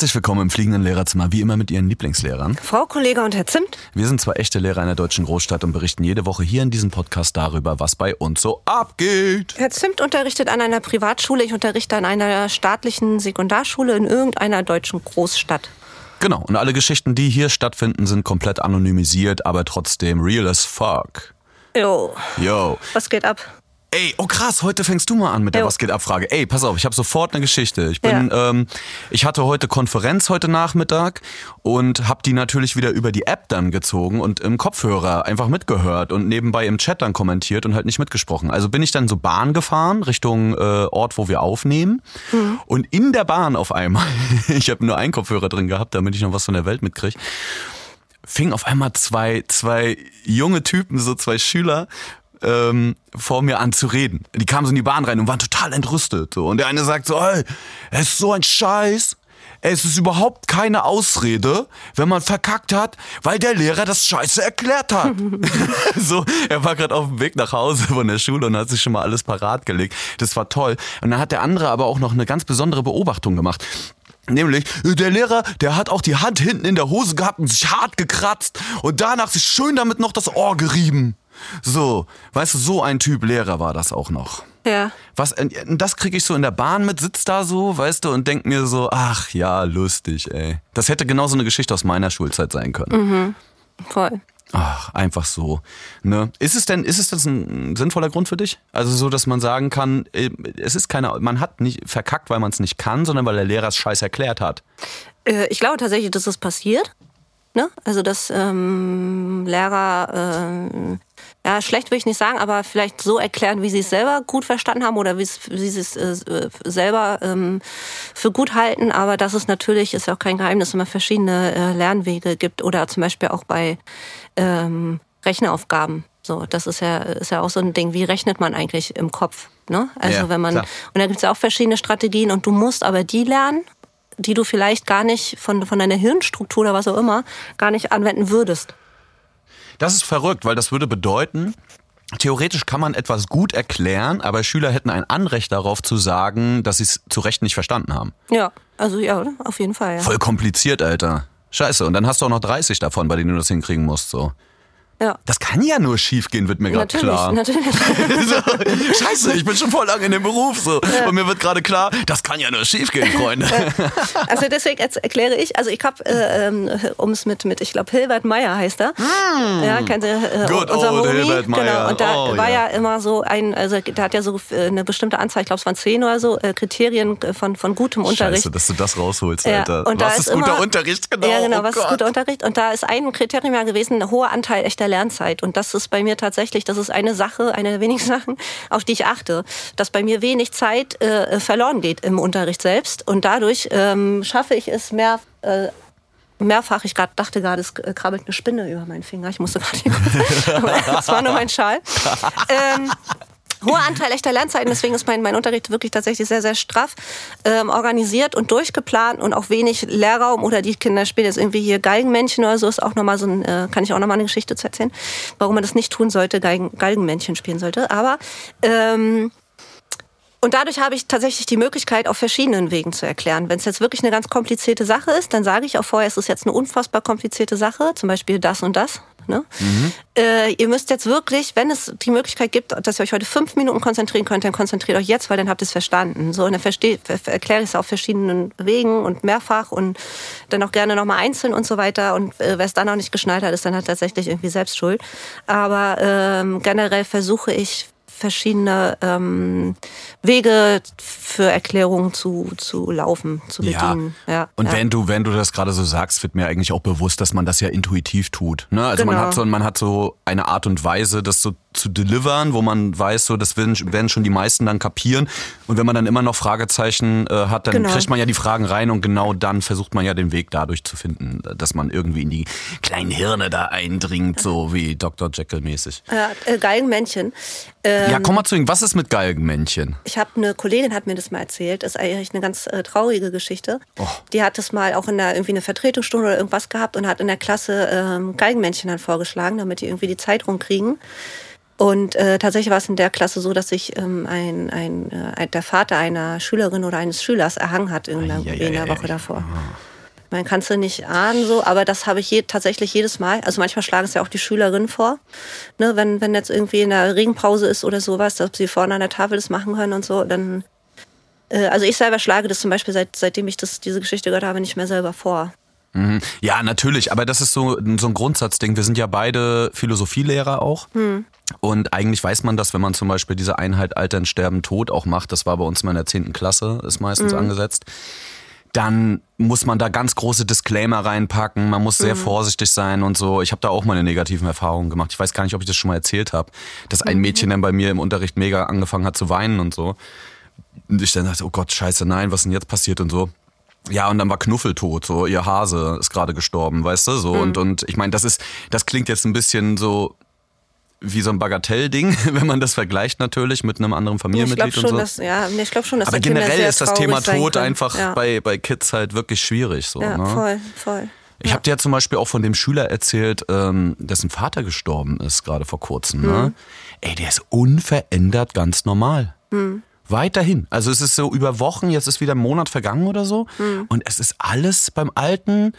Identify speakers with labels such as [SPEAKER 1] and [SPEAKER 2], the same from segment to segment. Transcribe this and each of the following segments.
[SPEAKER 1] Herzlich willkommen im fliegenden Lehrerzimmer, wie immer mit Ihren Lieblingslehrern.
[SPEAKER 2] Frau Kollege und Herr Zimt.
[SPEAKER 1] Wir sind zwei echte Lehrer einer deutschen Großstadt und berichten jede Woche hier in diesem Podcast darüber, was bei uns so abgeht.
[SPEAKER 2] Herr Zimt unterrichtet an einer Privatschule, ich unterrichte an einer staatlichen Sekundarschule in irgendeiner deutschen Großstadt.
[SPEAKER 1] Genau, und alle Geschichten, die hier stattfinden, sind komplett anonymisiert, aber trotzdem real as fuck.
[SPEAKER 2] Jo.
[SPEAKER 1] Yo.
[SPEAKER 2] Was geht ab?
[SPEAKER 1] Ey, oh krass, heute fängst du mal an mit der
[SPEAKER 2] Jo.
[SPEAKER 1] Was geht ab Frage. Ey, pass auf, ich habe sofort eine Geschichte. Ich bin, ähm, ich hatte heute Konferenz heute Nachmittag und habe die natürlich wieder über die App dann gezogen und im Kopfhörer einfach mitgehört und nebenbei im Chat dann kommentiert und halt nicht mitgesprochen. Also bin ich dann so Bahn gefahren Richtung äh, Ort, wo wir aufnehmen und in der Bahn auf einmal, ich habe nur einen Kopfhörer drin gehabt, damit ich noch was von der Welt mitkriege fing auf einmal zwei, zwei junge Typen, so zwei Schüler, ähm, vor mir an zu reden. Die kamen so in die Bahn rein und waren total entrüstet. So. Und der eine sagt so, ey, es ist so ein Scheiß. Es ist überhaupt keine Ausrede, wenn man verkackt hat, weil der Lehrer das Scheiße erklärt hat. so, er war gerade auf dem Weg nach Hause von der Schule und hat sich schon mal alles parat gelegt. Das war toll. Und dann hat der andere aber auch noch eine ganz besondere Beobachtung gemacht. Nämlich, der Lehrer, der hat auch die Hand hinten in der Hose gehabt und sich hart gekratzt und danach sich schön damit noch das Ohr gerieben. So, weißt du, so ein Typ Lehrer war das auch noch.
[SPEAKER 2] Ja.
[SPEAKER 1] Was, äh, das kriege ich so in der Bahn mit, sitzt da so, weißt du, und denk mir so, ach ja, lustig, ey. Das hätte genauso eine Geschichte aus meiner Schulzeit sein können.
[SPEAKER 2] Voll.
[SPEAKER 1] Ach, einfach so. Ne? Ist es denn, ist es das ein sinnvoller Grund für dich? Also so, dass man sagen kann, äh, es ist keine, man hat nicht verkackt, weil man es nicht kann, sondern weil der Lehrer es scheiß erklärt hat.
[SPEAKER 2] Äh, ich glaube tatsächlich, dass das passiert. Ne? Also, dass ähm, Lehrer, ähm, ja, schlecht will ich nicht sagen, aber vielleicht so erklären, wie sie es selber gut verstanden haben oder wie sie es äh, selber ähm, für gut halten. Aber dass es natürlich, ist ja auch kein Geheimnis, immer verschiedene äh, Lernwege gibt oder zum Beispiel auch bei ähm, Rechnaufgaben. So, das ist ja, ist ja auch so ein Ding, wie rechnet man eigentlich im Kopf? Ne? Also
[SPEAKER 1] Ja,
[SPEAKER 2] wenn man,
[SPEAKER 1] klar.
[SPEAKER 2] und da gibt es ja auch verschiedene Strategien und du musst aber die lernen, die du vielleicht gar nicht von, von deiner Hirnstruktur oder was auch immer gar nicht anwenden würdest.
[SPEAKER 1] Das ist verrückt, weil das würde bedeuten, theoretisch kann man etwas gut erklären, aber Schüler hätten ein Anrecht darauf zu sagen, dass sie es zu Recht nicht verstanden haben.
[SPEAKER 2] Ja, also ja, auf jeden Fall. Ja.
[SPEAKER 1] Voll kompliziert, Alter. Scheiße, und dann hast du auch noch 30 davon, bei denen du das hinkriegen musst, so.
[SPEAKER 2] Ja.
[SPEAKER 1] Das kann ja nur schief gehen, wird mir gerade klar.
[SPEAKER 2] natürlich.
[SPEAKER 1] so, scheiße, ich bin schon voll lange in dem Beruf so. Und mir wird gerade klar, das kann ja nur schief gehen, Freunde.
[SPEAKER 2] Also deswegen erkläre ich, also ich habe, äh, ähm, um es mit, mit, ich glaube, Hilbert Meyer heißt er. Ja, kennt ihr, äh,
[SPEAKER 1] Good
[SPEAKER 2] unser
[SPEAKER 1] old
[SPEAKER 2] Homie.
[SPEAKER 1] Hilbert Meyer.
[SPEAKER 2] Genau, und da
[SPEAKER 1] Oh,
[SPEAKER 2] war
[SPEAKER 1] ja.
[SPEAKER 2] ja immer so ein, also der hat ja so äh, eine bestimmte Anzahl, ich glaube es waren zehn oder so, äh, Kriterien äh, von, von gutem Unterricht.
[SPEAKER 1] Scheiße, dass du das rausholst,
[SPEAKER 2] Ja,
[SPEAKER 1] Alter.
[SPEAKER 2] und da
[SPEAKER 1] was
[SPEAKER 2] ist
[SPEAKER 1] ist, guter
[SPEAKER 2] immer-
[SPEAKER 1] Unterricht, genau.
[SPEAKER 2] Ja, genau,
[SPEAKER 1] oh
[SPEAKER 2] was ist
[SPEAKER 1] Gott.
[SPEAKER 2] guter Unterricht? Und da ist ein Kriterium ja gewesen, ein hoher Anteil echter Lernzeit. Und das ist bei mir tatsächlich, das ist eine Sache, eine der wenigen Sachen, auf die ich achte, dass bei mir wenig Zeit äh, verloren geht im Unterricht selbst. Und dadurch ähm, schaffe ich es mehr. Äh, Mehrfach, ich grad, dachte gerade, es krabbelt eine Spinne über meinen Finger. Ich musste gerade Das war nur mein Schal. Ähm, Hoher Anteil echter Lernzeiten, deswegen ist mein, mein Unterricht wirklich tatsächlich sehr, sehr straff ähm, organisiert und durchgeplant und auch wenig Lehrraum oder die Kinder spielen jetzt irgendwie hier Geigenmännchen oder so, ist auch nochmal so ein, äh, kann ich auch nochmal eine Geschichte zu erzählen, warum man das nicht tun sollte, Geigen, Geigenmännchen spielen sollte. Aber ähm, und dadurch habe ich tatsächlich die Möglichkeit, auf verschiedenen Wegen zu erklären. Wenn es jetzt wirklich eine ganz komplizierte Sache ist, dann sage ich auch vorher, es ist jetzt eine unfassbar komplizierte Sache, zum Beispiel das und das. Ne? Äh, ihr müsst jetzt wirklich, wenn es die Möglichkeit gibt, dass ihr euch heute fünf Minuten konzentrieren könnt, dann konzentriert euch jetzt, weil dann habt ihr es verstanden. So, und dann erkläre ich es auf verschiedenen Wegen und mehrfach und dann auch gerne nochmal einzeln und so weiter. Und äh, wer es dann noch nicht geschnallt hat, ist dann halt tatsächlich irgendwie selbst schuld. Aber ähm, generell versuche ich verschiedene ähm, Wege für Erklärungen zu, zu laufen, zu bedienen. Ja.
[SPEAKER 1] Und
[SPEAKER 2] ja.
[SPEAKER 1] wenn du, wenn du das gerade so sagst, wird mir eigentlich auch bewusst, dass man das ja intuitiv tut. Ne? Also man
[SPEAKER 2] Genau.
[SPEAKER 1] hat so, man hat so eine Art und Weise, das so zu delivern, wo man weiß, so das werden, schon die meisten dann kapieren. Und wenn man dann immer noch Fragezeichen äh, hat, dann
[SPEAKER 2] Genau.
[SPEAKER 1] kriegt man ja die Fragen rein und genau dann versucht man ja den Weg dadurch zu finden, dass man irgendwie in die kleinen Hirne da eindringt, so wie Dr. Jekyll mäßig.
[SPEAKER 2] ja, äh, Geigenmännchen. Ähm,
[SPEAKER 1] Ja, komm mal zu ihm. Was ist mit Galgenmännchen?
[SPEAKER 2] Ich habe eine Kollegin hat mir das mal erzählt. Das ist eigentlich eine ganz äh, traurige Geschichte.
[SPEAKER 1] Oh.
[SPEAKER 2] Die hat das mal auch in der irgendwie eine Vertretungsstunde oder irgendwas gehabt und hat in der Klasse ähm, Geigenmännchen dann vorgeschlagen, damit die irgendwie die Zeit rumkriegen. Und äh, tatsächlich war es in der Klasse so, dass sich ähm, ein, ein, äh, der Vater einer Schülerin oder eines Schülers erhangen hat in der,
[SPEAKER 1] Eieiei.
[SPEAKER 2] in der Woche davor. Man kann es ja nicht ahnen so, aber das habe ich je, tatsächlich jedes Mal. Also manchmal schlagen es ja auch die Schülerinnen vor, ne, wenn, wenn jetzt irgendwie in der Regenpause ist oder sowas, dass sie vorne an der Tafel das machen können und so, dann äh, also ich selber schlage das zum Beispiel, seit, seitdem ich das, diese Geschichte gehört habe, nicht mehr selber vor.
[SPEAKER 1] Mhm. Ja, natürlich, aber das ist so, so ein Grundsatzding. Wir sind ja beide Philosophielehrer auch. Hm. Und eigentlich weiß man das, wenn man zum Beispiel diese Einheit Altern, Sterben, Tod auch macht, das war bei uns mal in der 10. Klasse, ist meistens mhm. angesetzt, dann muss man da ganz große Disclaimer reinpacken, man muss sehr mhm. vorsichtig sein und so. Ich habe da auch meine negativen Erfahrungen gemacht. Ich weiß gar nicht, ob ich das schon mal erzählt habe, dass ein mhm. Mädchen dann bei mir im Unterricht mega angefangen hat zu weinen und so. Und ich dann dachte, oh Gott, scheiße, nein, was denn jetzt passiert und so. Ja, und dann war Knuffel tot, so ihr Hase ist gerade gestorben, weißt du, so mhm. und und ich meine, das ist das klingt jetzt ein bisschen so wie so ein Bagatellding, wenn man das vergleicht natürlich mit einem anderen Familienmitglied
[SPEAKER 2] ich schon,
[SPEAKER 1] und so.
[SPEAKER 2] Dass, ja, ich glaube schon, dass
[SPEAKER 1] Aber generell ist das Thema Tod einfach ja. bei, bei Kids halt wirklich schwierig. So,
[SPEAKER 2] ja,
[SPEAKER 1] ne?
[SPEAKER 2] voll, voll.
[SPEAKER 1] Ich ja. habe dir ja zum Beispiel auch von dem Schüler erzählt, ähm, dessen Vater gestorben ist, gerade vor kurzem. Ne? Mhm. Ey, der ist unverändert ganz normal. Mhm. Weiterhin. Also es ist so über Wochen, jetzt ist wieder ein Monat vergangen oder so. Mhm. Und es ist alles beim Alten.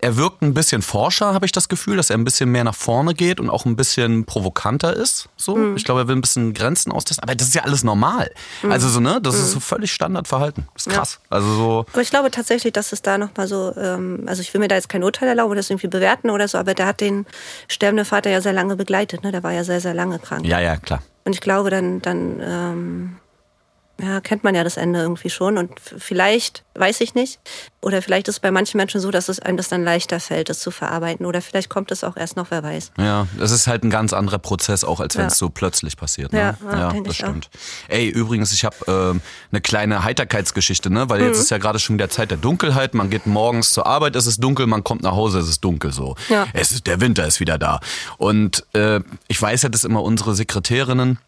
[SPEAKER 1] Er wirkt ein bisschen forscher, habe ich das Gefühl, dass er ein bisschen mehr nach vorne geht und auch ein bisschen provokanter ist. So, mhm. ich glaube, er will ein bisschen Grenzen austesten. Aber das ist ja alles normal. Mhm. Also so ne, das ist so mhm. völlig Standardverhalten. Das ist krass. Ja. Also so.
[SPEAKER 2] Aber ich glaube tatsächlich, dass es da noch mal so, ähm, also ich will mir da jetzt kein Urteil erlauben, das irgendwie bewerten oder so. Aber der hat den sterbenden Vater ja sehr lange begleitet. Ne, der war ja sehr sehr lange krank.
[SPEAKER 1] Ja ja klar.
[SPEAKER 2] Und ich glaube, dann dann ähm, ja, kennt man ja das Ende irgendwie schon. Und vielleicht, weiß ich nicht, oder vielleicht ist es bei manchen Menschen so, dass es einem das dann leichter fällt, das zu verarbeiten. Oder vielleicht kommt es auch erst noch, wer weiß.
[SPEAKER 1] Ja, das ist halt ein ganz anderer Prozess, auch als wenn es so plötzlich passiert. Ne? Ja, ja, ja das stimmt. Auch. Ey, übrigens, ich habe ähm, eine kleine Heiterkeitsgeschichte, ne? weil mhm. jetzt ist ja gerade schon wieder Zeit der Dunkelheit. Man geht morgens zur Arbeit, es ist dunkel, man kommt nach Hause, es ist dunkel so. Ja. Es ist, der Winter ist wieder da. Und äh, ich weiß ja, dass immer unsere Sekretärinnen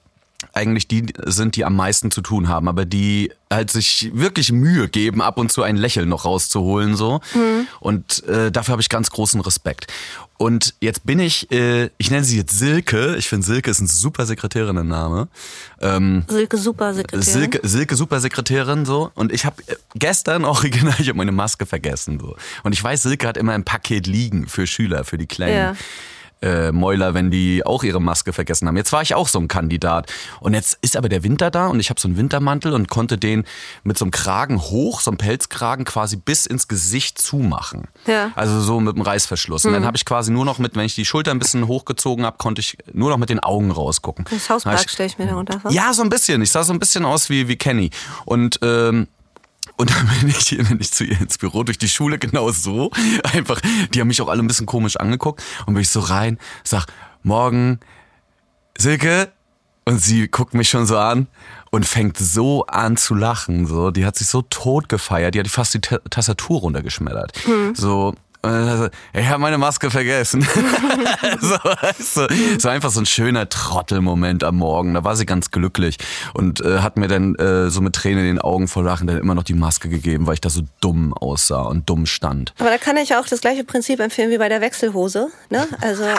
[SPEAKER 1] eigentlich die sind, die am meisten zu tun haben, aber die halt sich wirklich Mühe geben, ab und zu ein Lächeln noch rauszuholen so. Mhm. Und äh, dafür habe ich ganz großen Respekt. Und jetzt bin ich, äh, ich nenne sie jetzt Silke. Ich finde Silke ist ein super Sekretärinnen-Name.
[SPEAKER 2] Ähm, Silke Supersekretärin.
[SPEAKER 1] Silke, Silke Supersekretärin so. Und ich habe äh, gestern original, ich habe meine Maske vergessen so. Und ich weiß, Silke hat immer ein Paket liegen für Schüler, für die Kleinen. Ja äh, Mäuler, wenn die auch ihre Maske vergessen haben. Jetzt war ich auch so ein Kandidat. Und jetzt ist aber der Winter da und ich habe so einen Wintermantel und konnte den mit so einem Kragen hoch, so einem Pelzkragen quasi bis ins Gesicht zumachen. Ja. Also so mit dem Reißverschluss. Mhm. Und dann mhm. habe ich quasi nur noch mit, wenn ich die Schulter ein bisschen hochgezogen habe, konnte ich nur noch mit den Augen rausgucken.
[SPEAKER 2] Das Hauspark stelle ich mir darunter vor.
[SPEAKER 1] Ja, so ein bisschen. Ich sah so ein bisschen aus wie, wie Kenny. Und ähm, und dann bin ich, bin ich zu ihr ins Büro durch die Schule genau so. Einfach, die haben mich auch alle ein bisschen komisch angeguckt. Und bin ich so rein, sag, morgen, Silke. Und sie guckt mich schon so an und fängt so an zu lachen. So, die hat sich so tot gefeiert, die hat fast die Tastatur runtergeschmettert. Mhm. So, also, ich habe meine Maske vergessen. so, du, so einfach so ein schöner Trottelmoment am Morgen. Da war sie ganz glücklich und äh, hat mir dann äh, so mit Tränen in den Augen vor Lachen dann immer noch die Maske gegeben, weil ich da so dumm aussah und dumm stand.
[SPEAKER 2] Aber da kann ich auch das gleiche Prinzip empfehlen wie bei der Wechselhose. Ne? Also äh,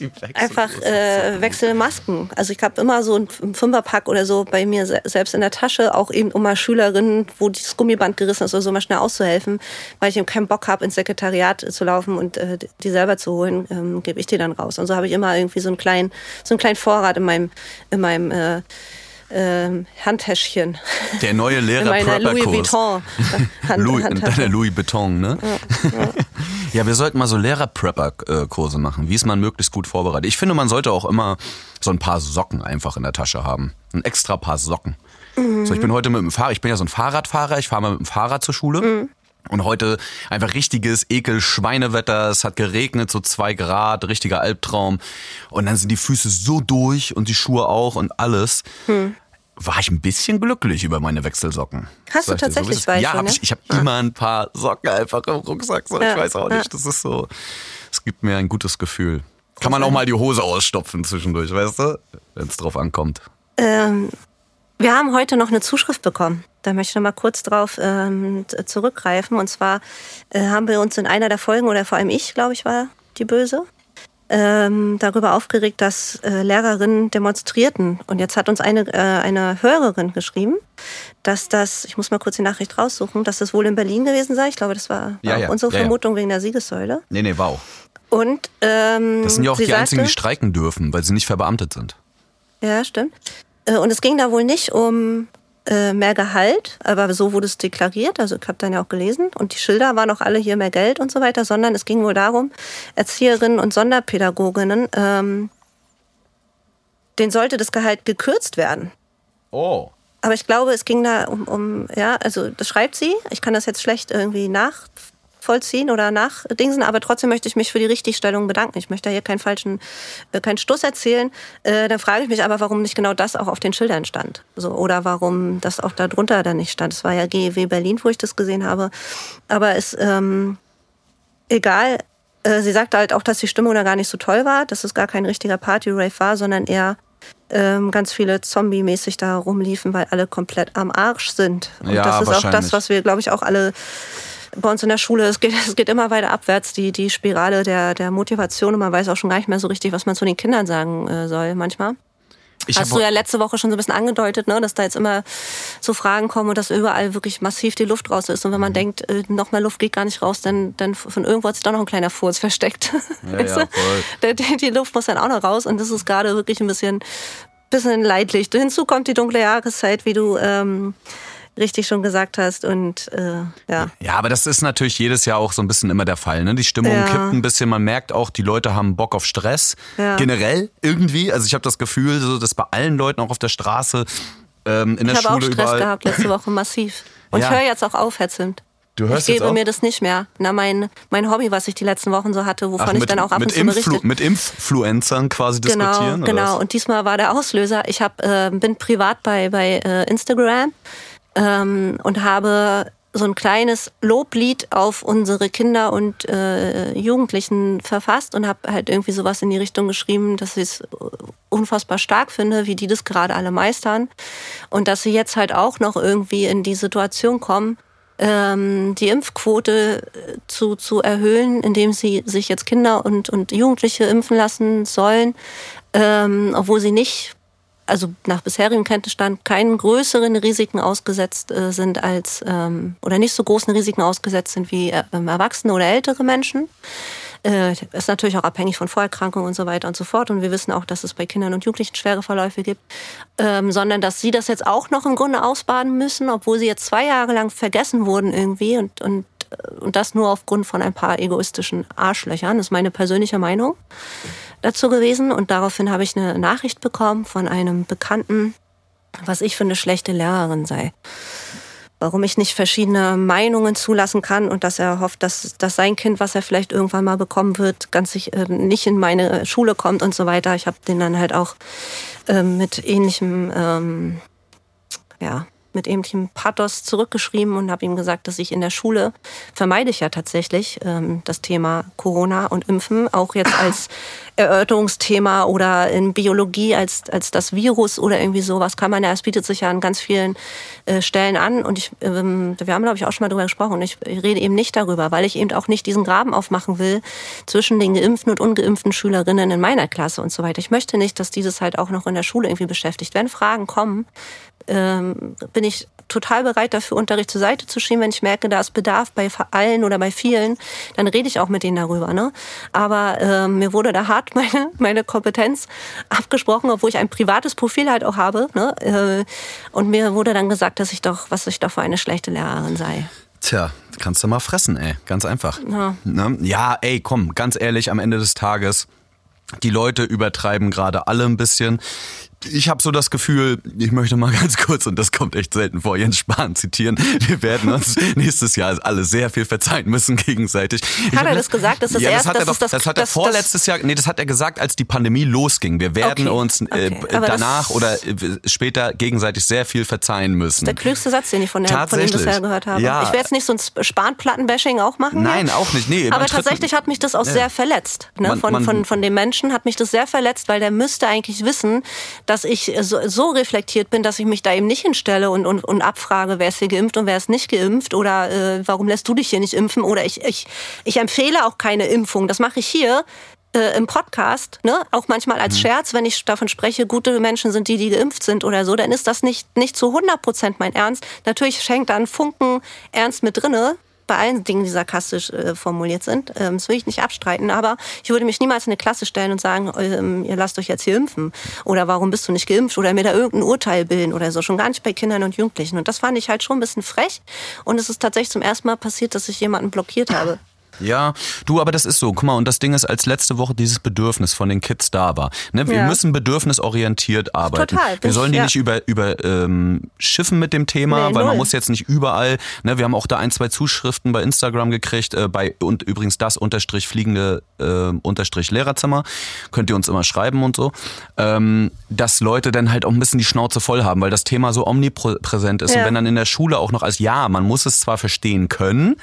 [SPEAKER 2] einfach äh, Wechselmasken. Also ich habe immer so ein Fünferpack oder so bei mir selbst in der Tasche, auch eben um mal Schülerinnen, wo das Gummiband gerissen ist oder so, mal schnell auszuhelfen, weil ich eben keinen Bock habe ins Sekretariat Sekretariat zu laufen und äh, die selber zu holen, ähm, gebe ich die dann raus. Und so habe ich immer irgendwie so einen kleinen, so einen kleinen Vorrat in meinem, in meinem äh, äh, Handtäschchen.
[SPEAKER 1] Der neue Lehrer in meiner Louis Vuitton. Hand, Louis, in deiner Louis Vuitton, ne? Ja, ja. ja, wir sollten mal so Lehrer-Prepper-Kurse machen. Wie ist man möglichst gut vorbereitet? Ich finde, man sollte auch immer so ein paar Socken einfach in der Tasche haben. Ein extra paar Socken. Mhm. So, ich bin heute mit dem Fahrrad, ich bin ja so ein Fahrradfahrer, ich fahre mal mit dem Fahrrad zur Schule. Mhm. Und heute einfach richtiges Ekel-Schweinewetter. Es hat geregnet, so zwei Grad, richtiger Albtraum. Und dann sind die Füße so durch und die Schuhe auch und alles. Hm. War ich ein bisschen glücklich über meine Wechselsocken.
[SPEAKER 2] Hast du tatsächlich so,
[SPEAKER 1] Ja, hab ich, ich habe ja. immer ein paar Socken einfach im Rucksack. So, ja. Ich weiß auch nicht. Das ist so, es gibt mir ein gutes Gefühl. Kann man auch mal die Hose ausstopfen zwischendurch, weißt du? Wenn es drauf ankommt.
[SPEAKER 2] Ähm, wir haben heute noch eine Zuschrift bekommen. Da möchte ich noch mal kurz drauf ähm, zurückgreifen. Und zwar äh, haben wir uns in einer der Folgen, oder vor allem ich, glaube ich, war die Böse, ähm, darüber aufgeregt, dass äh, Lehrerinnen demonstrierten. Und jetzt hat uns eine, äh, eine Hörerin geschrieben, dass das, ich muss mal kurz die Nachricht raussuchen, dass das wohl in Berlin gewesen sei. Ich glaube, das war,
[SPEAKER 1] Ja, ja,
[SPEAKER 2] auch unsere
[SPEAKER 1] ja.
[SPEAKER 2] Vermutung wegen der Siegessäule.
[SPEAKER 1] Nee, nee, wow.
[SPEAKER 2] Und ähm,
[SPEAKER 1] Das sind ja auch die einzigen,
[SPEAKER 2] sagte,
[SPEAKER 1] die streiken dürfen, weil sie nicht verbeamtet sind.
[SPEAKER 2] Ja, stimmt. Äh, Und es ging da wohl nicht um äh, mehr Gehalt, aber so wurde es deklariert, also ich habe dann ja auch gelesen und die Schilder waren auch alle hier mehr Geld und so weiter, sondern es ging wohl darum, Erzieherinnen und Sonderpädagoginnen, ähm, denen sollte das Gehalt gekürzt werden.
[SPEAKER 1] Oh.
[SPEAKER 2] Aber ich glaube, es ging da um, um, ja, also das schreibt sie. Ich kann das jetzt schlecht irgendwie nachvollziehen oder nachdingsen, aber trotzdem möchte ich mich für die Richtigstellung bedanken. Ich möchte hier keinen falschen, äh, keinen Stuss erzählen. Äh, dann frage ich mich aber, warum nicht genau das auch auf den Schildern stand. So, oder warum das auch da drunter dann nicht stand. Es war ja GEW Berlin, wo ich das gesehen habe. Aber es, ähm, egal, äh, sie sagte halt auch, dass die Stimmung da gar nicht so toll war, dass es gar kein richtiger Party-Rave war, sondern eher ähm, ganz viele Zombie-mäßig da rumliefen, weil alle komplett am Arsch sind. Und
[SPEAKER 1] Ja,
[SPEAKER 2] das ist auch das, was wir, glaube ich, auch alle bei uns in der Schule, es geht, es geht immer weiter abwärts, die, die Spirale der, der Motivation und man weiß auch schon gar nicht mehr so richtig, was man zu den Kindern sagen äh, soll manchmal.
[SPEAKER 1] Ich
[SPEAKER 2] Hast du ja letzte Woche schon so ein bisschen angedeutet, ne, dass da jetzt immer so Fragen kommen und dass überall wirklich massiv die Luft raus ist. Und wenn man denkt, äh, noch mehr Luft geht gar nicht raus, dann, dann von irgendwo hat sich doch noch ein kleiner Furz versteckt.
[SPEAKER 1] Ja,
[SPEAKER 2] Weißt
[SPEAKER 1] ja,
[SPEAKER 2] du?
[SPEAKER 1] voll.
[SPEAKER 2] Der- Die Luft muss dann auch noch raus und das ist gerade wirklich ein bisschen, bisschen leidlich. Hinzu kommt die dunkle Jahreszeit, wie du ähm, richtig schon gesagt hast. Und äh, ja.
[SPEAKER 1] Ja, aber das ist natürlich jedes Jahr auch so ein bisschen immer der Fall. Ne? Die Stimmung
[SPEAKER 2] Ja.
[SPEAKER 1] kippt ein bisschen. Man merkt auch, die Leute haben Bock auf Stress.
[SPEAKER 2] Ja.
[SPEAKER 1] Generell irgendwie. Also ich habe das Gefühl, so, dass bei allen Leuten auch auf der Straße, ähm, in der
[SPEAKER 2] Ich habe auch
[SPEAKER 1] Schule
[SPEAKER 2] Stress
[SPEAKER 1] überall.
[SPEAKER 2] gehabt letzte Woche, massiv. Und
[SPEAKER 1] Ja.
[SPEAKER 2] ich höre jetzt auch auf, hetzend.
[SPEAKER 1] Du hörst
[SPEAKER 2] ich gebe mir das nicht mehr. Na, mein, mein Hobby, was ich die letzten Wochen so hatte, wovon
[SPEAKER 1] Ach,
[SPEAKER 2] ich
[SPEAKER 1] mit,
[SPEAKER 2] dann auch ab
[SPEAKER 1] mit,
[SPEAKER 2] und zu berichtet.
[SPEAKER 1] mit Influencern quasi
[SPEAKER 2] Genau,
[SPEAKER 1] diskutieren.
[SPEAKER 2] genau.
[SPEAKER 1] was?
[SPEAKER 2] Und diesmal war der Auslöser. Ich hab, äh, bin privat bei, bei äh, Instagram ähm, und habe so ein kleines Loblied auf unsere Kinder und äh, Jugendlichen verfasst und habe halt irgendwie sowas in die Richtung geschrieben, dass ich es unfassbar stark finde, wie die das gerade alle meistern. Und dass sie jetzt halt auch noch irgendwie in die Situation kommen, ähm, die Impfquote äh, zu, zu erhöhen, indem sie sich jetzt Kinder und, und Jugendliche impfen lassen sollen, ähm, obwohl sie nicht, also nach bisherigem Kenntnisstand, keinen größeren Risiken ausgesetzt äh, sind als, ähm, oder nicht so großen Risiken ausgesetzt sind wie äh, Erwachsene oder ältere Menschen. Äh, ist natürlich auch abhängig von Vorerkrankungen und so weiter und so fort. Und wir wissen auch, dass es bei Kindern und Jugendlichen schwere Verläufe gibt. Ähm, sondern dass sie das jetzt auch noch im Grunde ausbaden müssen, obwohl sie jetzt zwei Jahre lang vergessen wurden irgendwie und, und, und das nur aufgrund von ein paar egoistischen Arschlöchern. Das ist meine persönliche Meinung dazu gewesen. Und daraufhin habe ich eine Nachricht bekommen von einem Bekannten, was ich für eine schlechte Lehrerin sei warum ich nicht verschiedene Meinungen zulassen kann und dass er hofft, dass, dass sein Kind, was er vielleicht irgendwann mal bekommen wird, ganz sich, äh, nicht in meine Schule kommt und so weiter. Ich habe den dann halt auch ähm, mit ähnlichem, ähm, ja, mit ähnlichem Pathos zurückgeschrieben und habe ihm gesagt, dass ich in der Schule vermeide ich ja tatsächlich ähm, das Thema Corona und Impfen, auch jetzt als Erörterungsthema oder in Biologie als, als das Virus oder irgendwie sowas kann man ja, es bietet sich ja an ganz vielen äh, Stellen an und ich, ähm, wir haben glaube ich auch schon mal drüber gesprochen und ich rede eben nicht darüber, weil ich eben auch nicht diesen Graben aufmachen will zwischen den geimpften und ungeimpften Schülerinnen in meiner Klasse und so weiter. Ich möchte nicht, dass dieses halt auch noch in der Schule irgendwie beschäftigt. Wenn Fragen kommen, ähm, bin ich total bereit dafür, Unterricht zur Seite zu schieben. Wenn ich merke, da ist Bedarf bei allen oder bei vielen, dann rede ich auch mit denen darüber. Ne? Aber ähm, mir wurde da hart meine, meine Kompetenz abgesprochen, obwohl ich ein privates Profil halt auch habe. Ne? Äh, und mir wurde dann gesagt, dass ich doch, was ich doch für eine schlechte Lehrerin sei.
[SPEAKER 1] Tja, kannst du mal fressen, ey. Ganz einfach.
[SPEAKER 2] Ja.
[SPEAKER 1] Ne? ja, ey, komm, ganz ehrlich, am Ende des Tages, die Leute übertreiben gerade alle ein bisschen. Ich habe so das Gefühl, ich möchte mal ganz kurz, und das kommt echt selten vor, Jens Spahn zitieren. Wir werden uns nächstes Jahr alle sehr viel verzeihen müssen gegenseitig.
[SPEAKER 2] Hat er das gesagt? Das ist das
[SPEAKER 1] ja, das
[SPEAKER 2] erste-
[SPEAKER 1] hat er
[SPEAKER 2] das
[SPEAKER 1] doch,
[SPEAKER 2] ist das-
[SPEAKER 1] das hat er
[SPEAKER 2] das-
[SPEAKER 1] vorletztes Jahr, nee, das hat er gesagt, als die Pandemie losging. Wir werden
[SPEAKER 2] Okay,
[SPEAKER 1] uns äh,
[SPEAKER 2] okay. Das-
[SPEAKER 1] danach oder äh, später gegenseitig sehr viel verzeihen müssen.
[SPEAKER 2] Der klügste Satz, den ich von, der, von ihm bisher gehört habe.
[SPEAKER 1] Ja.
[SPEAKER 2] Ich werde jetzt nicht so ein Spanplattenbashing auch machen.
[SPEAKER 1] Nein,
[SPEAKER 2] hier.
[SPEAKER 1] auch nicht. Nee,
[SPEAKER 2] Aber tatsächlich hat mich das auch
[SPEAKER 1] Ja.
[SPEAKER 2] sehr verletzt. Ne?
[SPEAKER 1] Man-
[SPEAKER 2] von,
[SPEAKER 1] man-
[SPEAKER 2] von, von dem Menschen hat mich das sehr verletzt, weil der müsste eigentlich wissen, dass ich so, so reflektiert bin, dass ich mich da eben nicht hinstelle und, und, und abfrage, wer ist hier geimpft und wer ist nicht geimpft oder äh, warum lässt du dich hier nicht impfen oder ich, ich, ich empfehle auch keine Impfung. Das mache ich hier äh, im Podcast, ne, auch manchmal als mhm. Scherz, wenn ich davon spreche, gute Menschen sind die, die geimpft sind oder so, dann ist das nicht, nicht zu 100 Prozent mein Ernst. Natürlich schenkt da ein Funken Ernst mit drinne, bei allen Dingen, die sarkastisch äh, formuliert sind. Ähm, das will ich nicht abstreiten, aber ich würde mich niemals in eine Klasse stellen und sagen, ähm, ihr lasst euch jetzt hier impfen oder warum bist du nicht geimpft oder mir da irgendein Urteil bilden oder so. Schon gar nicht bei Kindern und Jugendlichen. Und das fand ich halt schon ein bisschen frech. Und es ist tatsächlich zum ersten Mal passiert, dass ich jemanden blockiert habe.
[SPEAKER 1] Ja, du, aber das ist so. Guck mal, und das Ding ist, als letzte Woche dieses Bedürfnis von den Kids da war. Ne? Wir ja. müssen bedürfnisorientiert arbeiten. Total. Wir sollen die ja. nicht über, über ähm, schiffen mit dem Thema, nee, weil null. man muss jetzt nicht überall, ne, wir haben auch da ein, zwei Zuschriften bei Instagram gekriegt, äh, bei und übrigens das unterstrich fliegende äh, unterstrich Lehrerzimmer. Könnt ihr uns immer schreiben und so. Ähm, dass Leute dann halt auch ein bisschen die Schnauze voll haben, weil das Thema so omnipräsent ist. Ja. Und wenn dann in der Schule auch noch als ja, man muss es zwar verstehen können,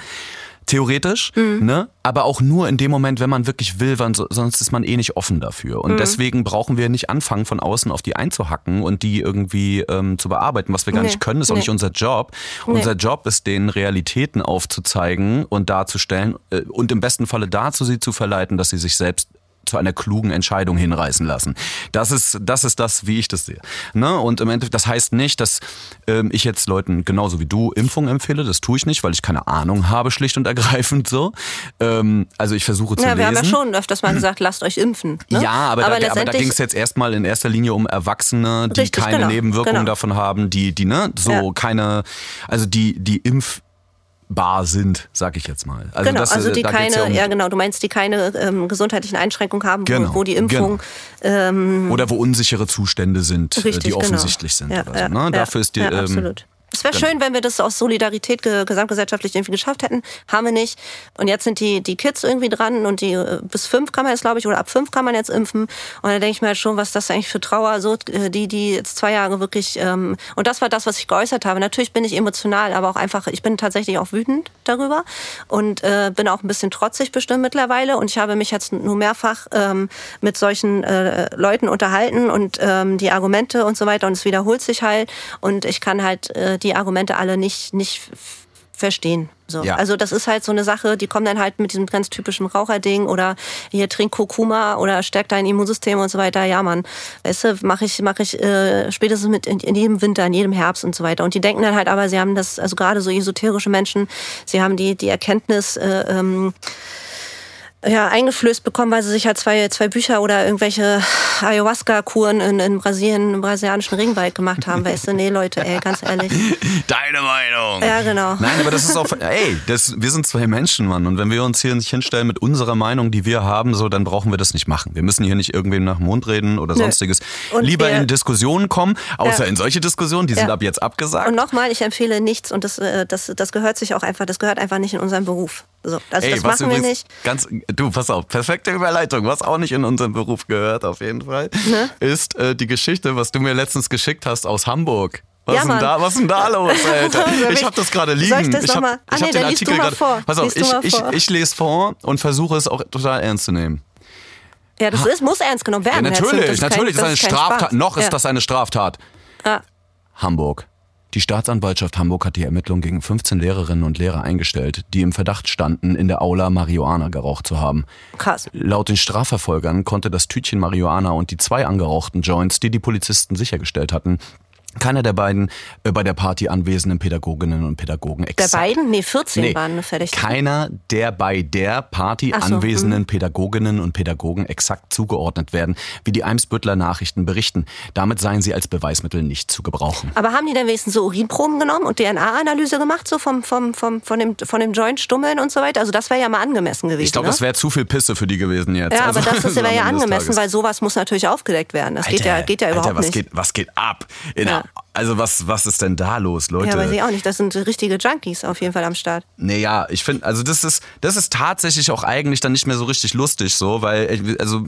[SPEAKER 1] theoretisch, mhm. ne? aber auch nur in dem Moment, wenn man wirklich will, weil sonst ist man eh nicht offen dafür. Und mhm. deswegen brauchen wir nicht anfangen, von außen auf die einzuhacken und die irgendwie ähm, zu bearbeiten, was wir gar nee. nicht können. Ist nee. auch nicht unser Job. Nee. Unser Job ist, den Realitäten aufzuzeigen und darzustellen äh, und im besten Falle dazu sie zu verleiten, dass sie sich selbst zu einer klugen Entscheidung hinreißen lassen. Das ist, das ist das, wie ich das sehe. Ne? Und im Endeffekt, das heißt nicht, dass ähm, ich jetzt Leuten genauso wie du Impfung empfehle. Das tue ich nicht, weil ich keine Ahnung habe, schlicht und ergreifend so. Ähm, also ich versuche zu ja, lesen.
[SPEAKER 2] Wir haben ja schon öfters mal gesagt, lasst euch impfen.
[SPEAKER 1] Ne? Ja, aber, aber da, aber da ging es jetzt erstmal in erster Linie um Erwachsene, die richtig, keine genau, Nebenwirkungen genau. davon haben, die, die, ne, so ja. keine, also die, die Impf bar sind, sag ich jetzt mal.
[SPEAKER 2] Also genau, das, also die keine, ja, um ja, genau, du meinst, die keine ähm, gesundheitlichen Einschränkungen haben, genau, wo, wo, die Impfung
[SPEAKER 1] genau. ähm, oder wo unsichere Zustände sind, äh, richtig, die genau. offensichtlich sind. Ja, oder so, ne? Dafür ist die,
[SPEAKER 2] ähm, absolut. Es wäre schön, wenn wir das aus Solidarität gesamtgesellschaftlich irgendwie geschafft hätten. Haben wir nicht. Und jetzt sind die, die Kids irgendwie dran und die äh, bis fünf kann man jetzt, glaube ich, oder ab fünf kann man jetzt impfen. Und da denke ich mir halt schon, was das eigentlich für Trauer, so äh, die, die jetzt zwei Jahre wirklich, ähm, und das war das, was ich geäußert habe. Natürlich bin ich emotional, aber auch einfach, ich bin tatsächlich auch wütend darüber und äh, bin auch ein bisschen trotzig bestimmt mittlerweile. Und ich habe mich jetzt nur mehrfach ähm, mit solchen äh, Leuten unterhalten und ähm, die Argumente und so weiter. Und es wiederholt sich halt. Und ich kann halt äh, die Argumente alle nicht, nicht verstehen. So. Ja. Also das ist halt so eine Sache, die kommen dann halt mit diesem ganz typischen Raucherding oder hier trink Kurkuma oder stärkt dein Immunsystem und so weiter. Ja, Mann, weißt du, mache ich, mache ich äh, spätestens mit in, in, jedem Winter, in jedem Herbst und so weiter. Und die denken dann halt aber, sie haben das, also gerade so esoterische Menschen, sie haben die, die Erkenntnis, äh, ähm, ja, eingeflößt bekommen, weil sie sich halt zwei, zwei Bücher oder irgendwelche Ayahuasca-Kuren in, in Brasilien, im brasilianischen Regenwald gemacht haben. Weißt du, nee, Leute, ey, ganz ehrlich.
[SPEAKER 1] Deine Meinung.
[SPEAKER 2] Ja, genau.
[SPEAKER 1] Nein, aber das ist auch, ey, das, wir sind zwei Menschen, Mann. Und wenn wir uns hier nicht hinstellen mit unserer Meinung, die wir haben, so, dann brauchen wir das nicht machen. Wir müssen hier nicht irgendwem nach dem Mund reden oder Nö. sonstiges. Und Lieber wir, in Diskussionen kommen, außer ja. in solche Diskussionen, die ja. sind ab jetzt abgesagt.
[SPEAKER 2] Und nochmal, ich empfehle nichts und das, äh, das, das gehört sich auch einfach, das gehört einfach nicht in unseren Beruf. So, also Ey, das machen wir nicht.
[SPEAKER 1] Ganz, du, pass auf, perfekte Überleitung. Was auch nicht in unserem Beruf gehört, auf jeden Fall, ne? ist äh, die Geschichte, was du mir letztens geschickt hast aus Hamburg. Was, ja, denn, da, was ist denn da los, Alter? Ich habe das gerade liegen. Soll ich das ich habe
[SPEAKER 2] ah, nee, den Artikel gerade. Pass
[SPEAKER 1] auf, ich, ich, ich lese vor und versuche es auch total ernst zu nehmen.
[SPEAKER 2] Ja, das ist, muss ernst genommen werden.
[SPEAKER 1] Ja, natürlich, das natürlich kein, ist eine Straftat. Noch ist ja. das eine Straftat. Ah. Hamburg. Die Staatsanwaltschaft Hamburg hat die Ermittlungen gegen 15 Lehrerinnen und Lehrer eingestellt, die im Verdacht standen, in der Aula Marihuana geraucht zu haben.
[SPEAKER 2] Krass.
[SPEAKER 1] Laut den Strafverfolgern konnte das Tütchen Marihuana und die zwei angerauchten Joints, die die Polizisten sichergestellt hatten, keiner der beiden äh, bei der Party anwesenden Pädagoginnen und Pädagogen
[SPEAKER 2] exakt. Der beiden? Nee, 14 nee, waren fertig.
[SPEAKER 1] Keiner der bei der Party so, anwesenden mh. Pädagoginnen und Pädagogen exakt zugeordnet werden, wie die Eimsbüttler Nachrichten berichten. Damit seien sie als Beweismittel nicht zu gebrauchen.
[SPEAKER 2] Aber haben die denn wenigstens so Urinproben genommen und DNA-Analyse gemacht, so vom, vom, vom, von, dem, von dem Joint Stummeln und so weiter? Also das wäre ja mal angemessen gewesen.
[SPEAKER 1] Ich glaube,
[SPEAKER 2] ne?
[SPEAKER 1] das wäre zu viel Pisse für die gewesen jetzt.
[SPEAKER 2] Ja, also, aber das wäre ja angemessen, weil sowas muss natürlich aufgedeckt werden. Das Alter, geht ja, geht ja überhaupt
[SPEAKER 1] Alter, was
[SPEAKER 2] nicht.
[SPEAKER 1] Geht, was geht ab? In ja. Also was, was ist denn da los, Leute?
[SPEAKER 2] Ja, weiß ich auch nicht. Das sind richtige Junkies auf jeden Fall am Start.
[SPEAKER 1] Naja, ich finde, also das ist, das ist tatsächlich auch eigentlich dann nicht mehr so richtig lustig, so, weil, also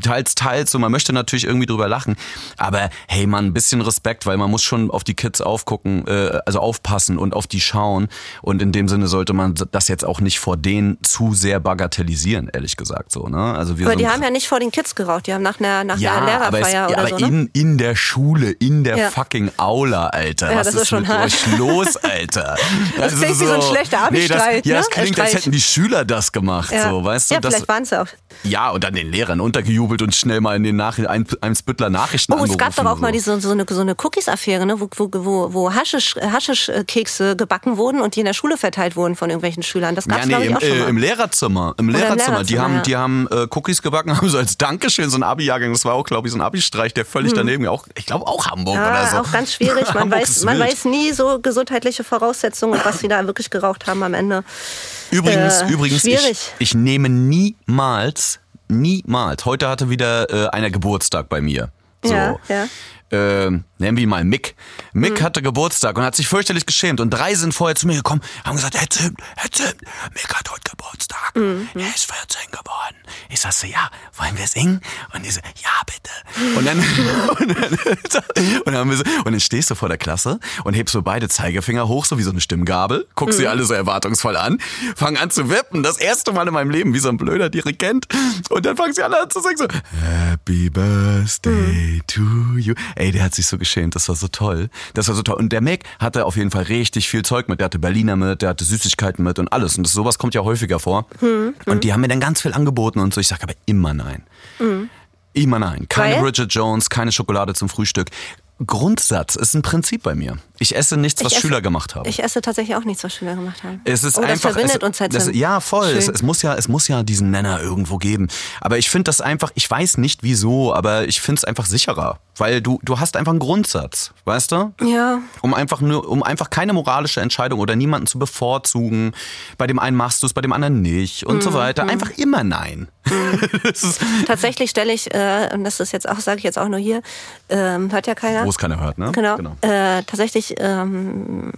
[SPEAKER 1] teils, teils, so, man möchte natürlich irgendwie drüber lachen. Aber hey, man, ein bisschen Respekt, weil man muss schon auf die Kids aufgucken, äh, also aufpassen und auf die schauen. Und in dem Sinne sollte man das jetzt auch nicht vor denen zu sehr bagatellisieren, ehrlich gesagt, so, ne?
[SPEAKER 2] Also wir aber die haben ja nicht vor den Kids geraucht, die haben nach einer, nach ja, einer Lehrerfeier
[SPEAKER 1] aber es,
[SPEAKER 2] oder
[SPEAKER 1] ja,
[SPEAKER 2] so.
[SPEAKER 1] Aber
[SPEAKER 2] ne?
[SPEAKER 1] in, in der Schule, in der ja. Fucking Aula, Alter.
[SPEAKER 2] Ja,
[SPEAKER 1] Was
[SPEAKER 2] das
[SPEAKER 1] ist,
[SPEAKER 2] ist schon
[SPEAKER 1] mit
[SPEAKER 2] hart.
[SPEAKER 1] euch los, Alter?
[SPEAKER 2] Das klingt wie so ein schlechter
[SPEAKER 1] nee, das,
[SPEAKER 2] Abi-Streit,
[SPEAKER 1] Ja, das
[SPEAKER 2] ne?
[SPEAKER 1] klingt, als hätten die Schüler das gemacht,
[SPEAKER 2] Ja,
[SPEAKER 1] so, weißt du?
[SPEAKER 2] ja
[SPEAKER 1] das,
[SPEAKER 2] vielleicht waren es auch.
[SPEAKER 1] ja, und dann den Lehrern untergejubelt und schnell mal in den Nach ein, Eimsbüttler Nachrichten
[SPEAKER 2] Oh, es gab doch auch mal
[SPEAKER 1] so.
[SPEAKER 2] diese, so eine, so eine Cookies-Affäre, ne? wo, wo, wo, wo Haschisch, Haschisch-Kekse gebacken wurden und die in der Schule verteilt wurden von irgendwelchen Schülern. Das gab
[SPEAKER 1] Ja,
[SPEAKER 2] es,
[SPEAKER 1] nee,
[SPEAKER 2] glaube ich,
[SPEAKER 1] im,
[SPEAKER 2] auch schon
[SPEAKER 1] äh,
[SPEAKER 2] mal.
[SPEAKER 1] im Lehrerzimmer. Im
[SPEAKER 2] im
[SPEAKER 1] Lehrerzimmer. Die
[SPEAKER 2] Lehrerzimmer,
[SPEAKER 1] haben,
[SPEAKER 2] ja.
[SPEAKER 1] die haben äh, Cookies gebacken, haben so als Dankeschön so ein Abi-Jahrgang. Das war auch, glaube ich, so ein Abi-Streich, der völlig daneben, auch, ich glaube auch Hamburg
[SPEAKER 2] Hm. ja,
[SPEAKER 1] oder so.
[SPEAKER 2] auch ganz schwierig. Man, weiß, man weiß nie so gesundheitliche Voraussetzungen und was sie da wirklich geraucht haben am Ende.
[SPEAKER 1] Übrigens,
[SPEAKER 2] Äh,
[SPEAKER 1] übrigens, ich, ich nehme niemals, niemals. Heute hatte wieder äh, einer Geburtstag bei mir. So.
[SPEAKER 2] Ja, ja.
[SPEAKER 1] Ähm, nennen wir ihn mal Mick. Mick
[SPEAKER 2] Mhm.
[SPEAKER 1] hatte Geburtstag und hat sich fürchterlich geschämt. Und drei sind vorher zu mir gekommen, haben gesagt, Herr Zimt, Herr Zimt, Mick hat heute Geburtstag.
[SPEAKER 2] Mhm.
[SPEAKER 1] Er ist 14 geworden. Ich sag so, ja, wollen wir singen? Und die so, ja, bitte. Und dann, und dann, und dann, haben wir so, und dann stehst du vor der Klasse und hebst so beide Zeigefinger hoch, so wie so eine Stimmgabel, guckst
[SPEAKER 2] Mhm.
[SPEAKER 1] sie alle so erwartungsvoll an, fang an zu wippen, das erste Mal in meinem Leben, wie so ein blöder Dirigent. Und dann fangen sie alle an zu singen, so, Happy Birthday to you. Ey, der hat sich so geschämt, das war so toll. Das war so toll. Und der Mick hatte auf jeden Fall richtig viel Zeug mit. Der hatte Berliner mit, der hatte Süßigkeiten mit und alles. Und das, sowas kommt ja häufiger vor.
[SPEAKER 2] Hm,
[SPEAKER 1] Und die haben mir dann ganz viel angeboten und so. Ich sage aber immer nein. Immer nein. Keine
[SPEAKER 2] Weil?
[SPEAKER 1] Bridget Jones, keine Schokolade zum Frühstück. Grundsatz ist ein Prinzip bei mir. Ich esse nichts, was
[SPEAKER 2] esse-
[SPEAKER 1] Schüler gemacht haben.
[SPEAKER 2] Ich esse tatsächlich auch nichts, was Schüler gemacht haben.
[SPEAKER 1] Es ist
[SPEAKER 2] oh, das
[SPEAKER 1] einfach.
[SPEAKER 2] verbindet
[SPEAKER 1] es,
[SPEAKER 2] uns halt
[SPEAKER 1] das. Ja, voll. Es, es, muss ja, es muss ja diesen Nenner irgendwo geben. Aber ich finde das einfach, ich weiß nicht wieso, aber ich finde es einfach sicherer. Weil du, du hast einfach einen Grundsatz, weißt du?
[SPEAKER 2] Ja.
[SPEAKER 1] Um einfach nur, um einfach keine moralische Entscheidung oder niemanden zu bevorzugen. Bei dem einen machst du es, bei dem anderen nicht und
[SPEAKER 2] Mhm,
[SPEAKER 1] so weiter. Einfach immer nein. das ist,
[SPEAKER 2] Tatsächlich stelle ich, äh, und das ist jetzt auch, sage ich jetzt auch nur hier, ähm, hört ja keiner.
[SPEAKER 1] wo es keiner hört, ne?
[SPEAKER 2] Genau. Äh, tatsächlich ähm,